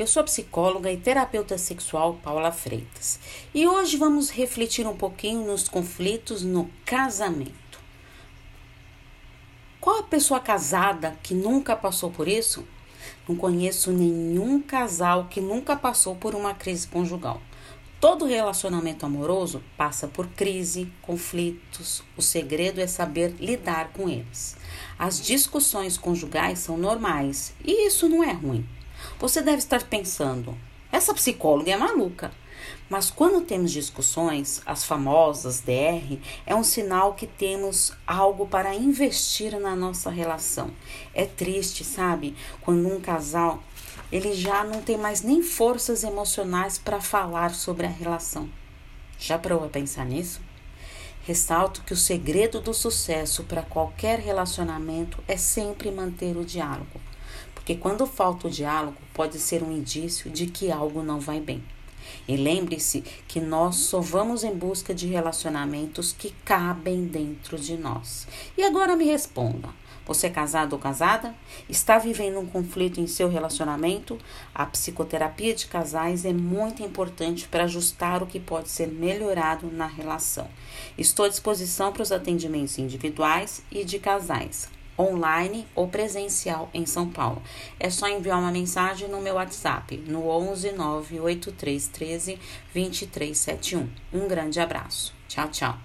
Eu sou psicóloga e terapeuta sexual Paula Freitas e hoje vamos refletir um pouquinho nos conflitos no casamento. Qual a pessoa casada que nunca passou por isso? Não conheço nenhum casal que nunca passou por uma crise conjugal. Todo relacionamento amoroso passa por crise, conflitos. O segredo é saber lidar com eles. As discussões conjugais são normais e isso não é ruim. Você deve estar pensando: essa psicóloga é maluca. Mas quando temos discussões, as famosas DR, é um sinal que temos algo para investir na nossa relação. É triste, sabe? Quando um casal ele já não tem mais nem forças emocionais para falar sobre a relação. Já parou a pensar nisso? Ressalto que o segredo do sucesso para qualquer relacionamento é sempre manter o diálogo porque quando falta o diálogo, pode ser um indício de que algo não vai bem. E lembre-se que nós só vamos em busca de relacionamentos que cabem dentro de nós. E agora me responda: você é casado ou casada? Está vivendo um conflito em seu relacionamento? A psicoterapia de casais é muito importante para ajustar o que pode ser melhorado na relação. Estou à disposição para os atendimentos individuais e de casais online ou presencial em São Paulo. É só enviar uma mensagem no meu WhatsApp no 11 98313 2371. Um grande abraço. Tchau, tchau.